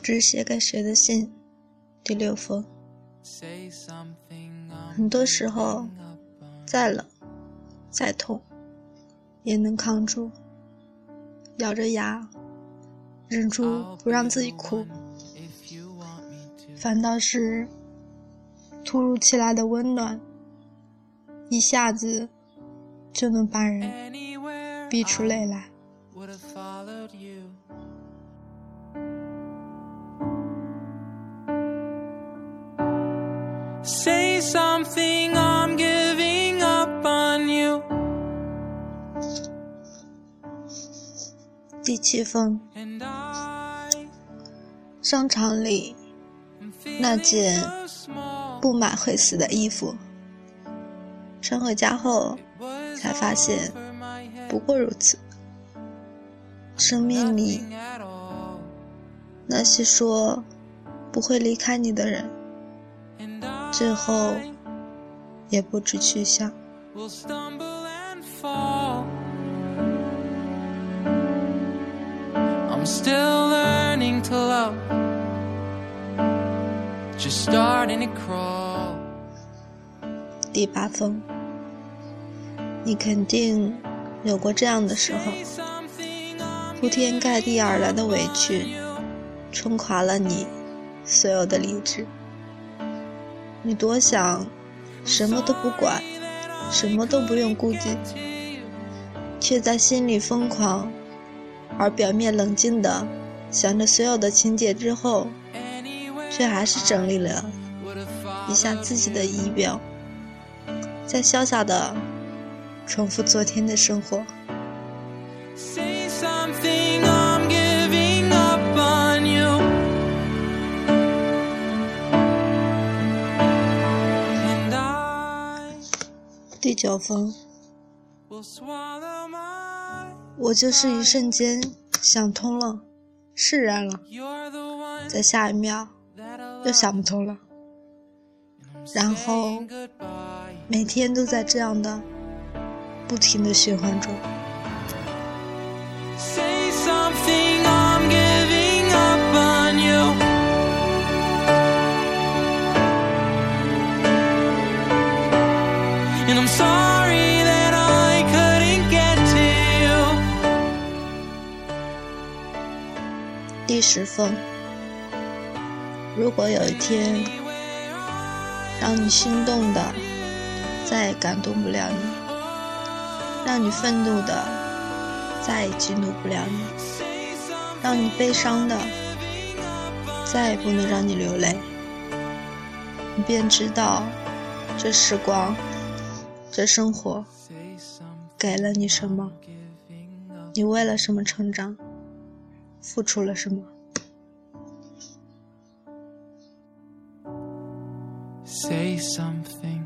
知写给谁的信，第六封。很多时候，再冷、再痛，也能扛住，咬着牙，忍住不让自己哭。反倒是突如其来的温暖，一下子就能把人逼出泪来。Say something, I'm giving up on you. 第七封，商场里那件布满会死的衣服，穿回家后才发现，不过如此。生命里那些说不会离开你的人。最后也不知去向。第八封，你肯定有过这样的时候，铺天盖地而来的委屈，冲垮了你所有的理智。你多想，什么都不管，什么都不用顾忌，却在心里疯狂，而表面冷静的想着所有的情节之后，却还是整理了一下自己的仪表，再潇洒的重复昨天的生活。第九封，我就是一瞬间想通了，释然了，在下一秒又想不通了，然后每天都在这样的不停的循环中。And i'm sorry that i could get you 第十封，如果有一天让你心动的再也感动不了你，让你愤怒的再也激怒不了你，让你悲伤的再也不能让你流泪，你便知道这时光。这生活给了你什么？你为了什么成长？付出了什么？Say something.